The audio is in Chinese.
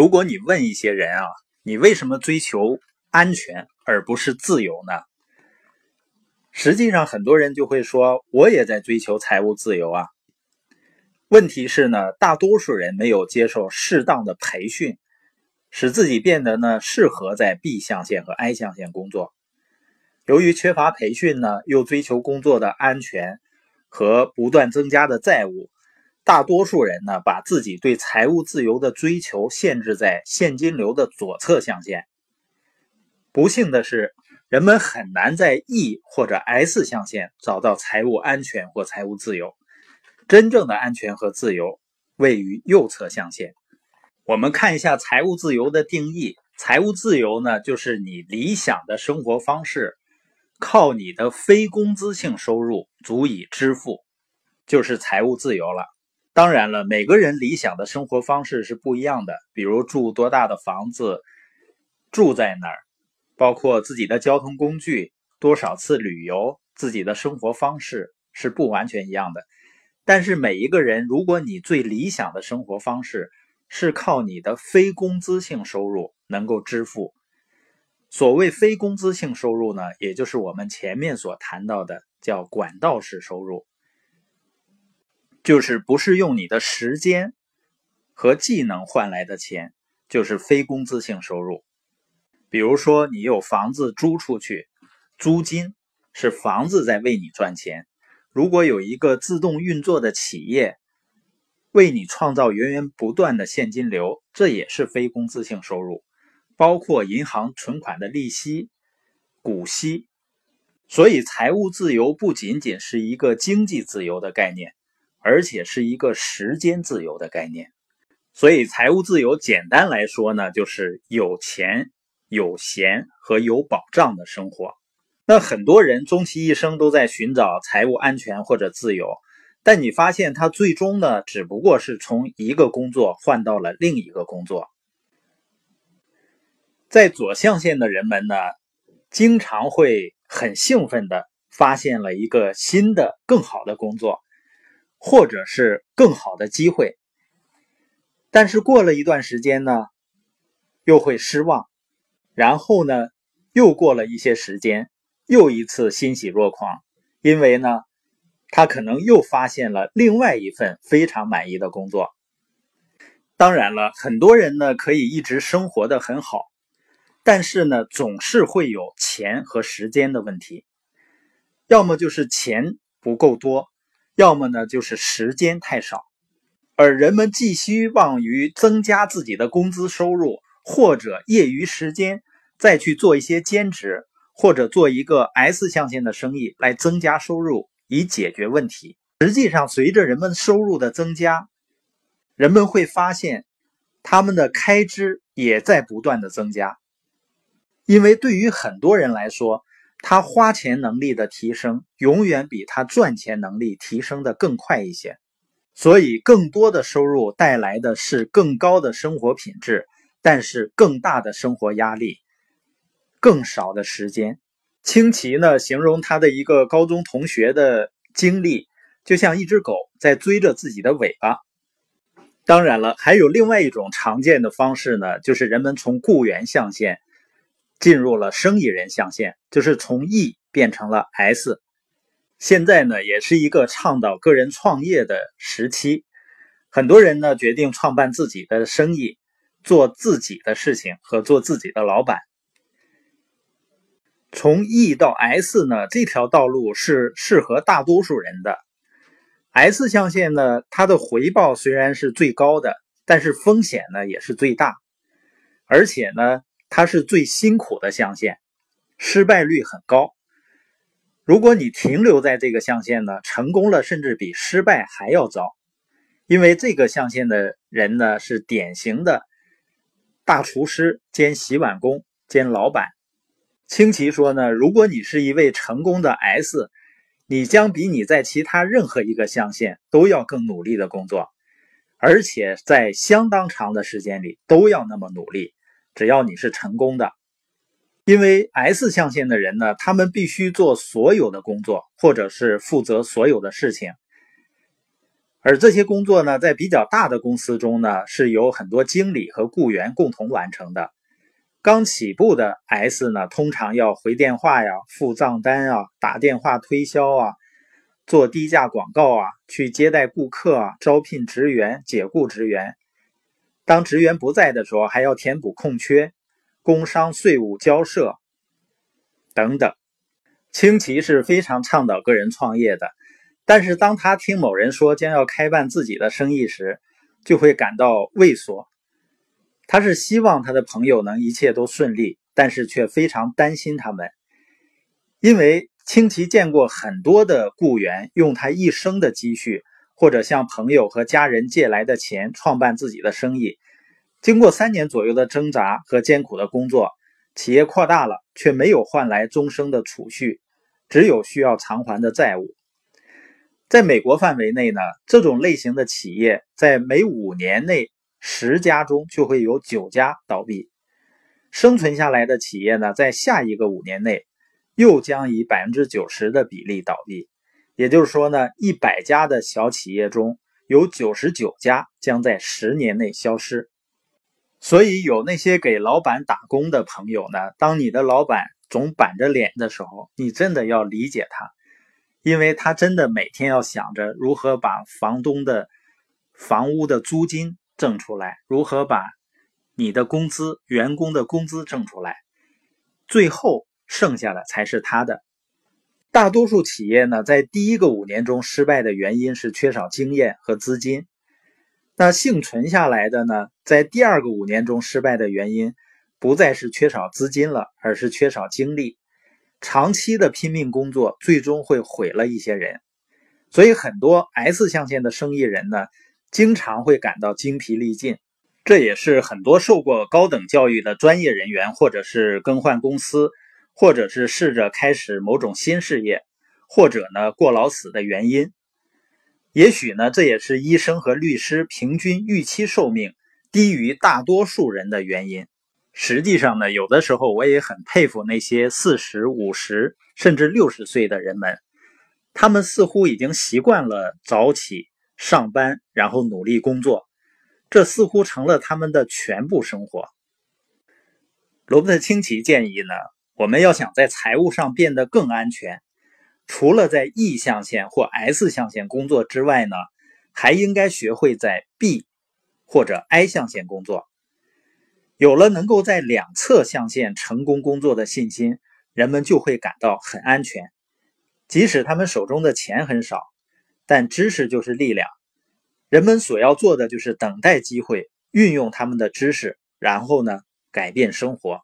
如果你问一些人啊，你为什么追求安全而不是自由呢？实际上，很多人就会说，我也在追求财务自由啊。问题是呢，大多数人没有接受适当的培训，使自己变得呢适合在 B 象限和 I 象限工作。由于缺乏培训呢，又追求工作的安全和不断增加的债务。大多数人呢，把自己对财务自由的追求限制在现金流的左侧象限。不幸的是，人们很难在 E 或者 S 象限找到财务安全或财务自由。真正的安全和自由位于右侧象限。我们看一下财务自由的定义：财务自由呢，就是你理想的生活方式靠你的非工资性收入足以支付，就是财务自由了。当然了，每个人理想的生活方式是不一样的。比如住多大的房子，住在哪儿，包括自己的交通工具，多少次旅游，自己的生活方式是不完全一样的。但是每一个人，如果你最理想的生活方式是靠你的非工资性收入能够支付，所谓非工资性收入呢，也就是我们前面所谈到的叫管道式收入。就是不是用你的时间和技能换来的钱，就是非工资性收入。比如说，你有房子租出去，租金是房子在为你赚钱。如果有一个自动运作的企业为你创造源源不断的现金流，这也是非工资性收入，包括银行存款的利息、股息。所以，财务自由不仅仅是一个经济自由的概念。而且是一个时间自由的概念，所以财务自由简单来说呢，就是有钱、有闲和有保障的生活。那很多人终其一生都在寻找财务安全或者自由，但你发现他最终呢，只不过是从一个工作换到了另一个工作。在左象限的人们呢，经常会很兴奋的发现了一个新的、更好的工作。或者是更好的机会，但是过了一段时间呢，又会失望，然后呢，又过了一些时间，又一次欣喜若狂，因为呢，他可能又发现了另外一份非常满意的工作。当然了，很多人呢可以一直生活的很好，但是呢，总是会有钱和时间的问题，要么就是钱不够多。要么呢，就是时间太少，而人们寄希望于增加自己的工资收入，或者业余时间再去做一些兼职，或者做一个 S 象限的生意来增加收入，以解决问题。实际上，随着人们收入的增加，人们会发现他们的开支也在不断的增加，因为对于很多人来说。他花钱能力的提升，永远比他赚钱能力提升的更快一些，所以更多的收入带来的是更高的生活品质，但是更大的生活压力，更少的时间。清奇呢，形容他的一个高中同学的经历，就像一只狗在追着自己的尾巴。当然了，还有另外一种常见的方式呢，就是人们从雇员象限。进入了生意人象限，就是从 E 变成了 S。现在呢，也是一个倡导个人创业的时期，很多人呢决定创办自己的生意，做自己的事情和做自己的老板。从 E 到 S 呢，这条道路是适合大多数人的。S 象限呢，它的回报虽然是最高的，但是风险呢也是最大，而且呢。它是最辛苦的象限，失败率很高。如果你停留在这个象限呢，成功了甚至比失败还要糟。因为这个象限的人呢，是典型的大厨师兼洗碗工兼老板。清奇说呢，如果你是一位成功的 S，你将比你在其他任何一个象限都要更努力的工作，而且在相当长的时间里都要那么努力。只要你是成功的，因为 S 象限的人呢，他们必须做所有的工作，或者是负责所有的事情。而这些工作呢，在比较大的公司中呢，是由很多经理和雇员共同完成的。刚起步的 S 呢，通常要回电话呀、付账单啊、打电话推销啊、做低价广告啊、去接待顾客啊、招聘职员、解雇职员。当职员不在的时候，还要填补空缺、工商税务交涉等等。清奇是非常倡导个人创业的，但是当他听某人说将要开办自己的生意时，就会感到畏缩。他是希望他的朋友能一切都顺利，但是却非常担心他们，因为清奇见过很多的雇员用他一生的积蓄，或者向朋友和家人借来的钱创办自己的生意。经过三年左右的挣扎和艰苦的工作，企业扩大了，却没有换来终生的储蓄，只有需要偿还的债务。在美国范围内呢，这种类型的企业在每五年内。十家中就会有九家倒闭，生存下来的企业呢，在下一个五年内又将以百分之九十的比例倒闭。也就是说呢，一百家的小企业中有九十九家将在十年内消失。所以，有那些给老板打工的朋友呢，当你的老板总板着脸的时候，你真的要理解他，因为他真的每天要想着如何把房东的房屋的租金。挣出来，如何把你的工资、员工的工资挣出来？最后剩下的才是他的。大多数企业呢，在第一个五年中失败的原因是缺少经验和资金。那幸存下来的呢，在第二个五年中失败的原因不再是缺少资金了，而是缺少精力。长期的拼命工作，最终会毁了一些人。所以，很多 S 象限的生意人呢。经常会感到精疲力尽，这也是很多受过高等教育的专业人员，或者是更换公司，或者是试着开始某种新事业，或者呢过劳死的原因。也许呢，这也是医生和律师平均预期寿命低于大多数人的原因。实际上呢，有的时候我也很佩服那些四十五十甚至六十岁的人们，他们似乎已经习惯了早起。上班，然后努力工作，这似乎成了他们的全部生活。罗伯特清崎建议呢，我们要想在财务上变得更安全，除了在 E 象限或 S 象限工作之外呢，还应该学会在 B 或者 I 象限工作。有了能够在两侧象限成功工作的信心，人们就会感到很安全，即使他们手中的钱很少。但知识就是力量，人们所要做的就是等待机会，运用他们的知识，然后呢，改变生活。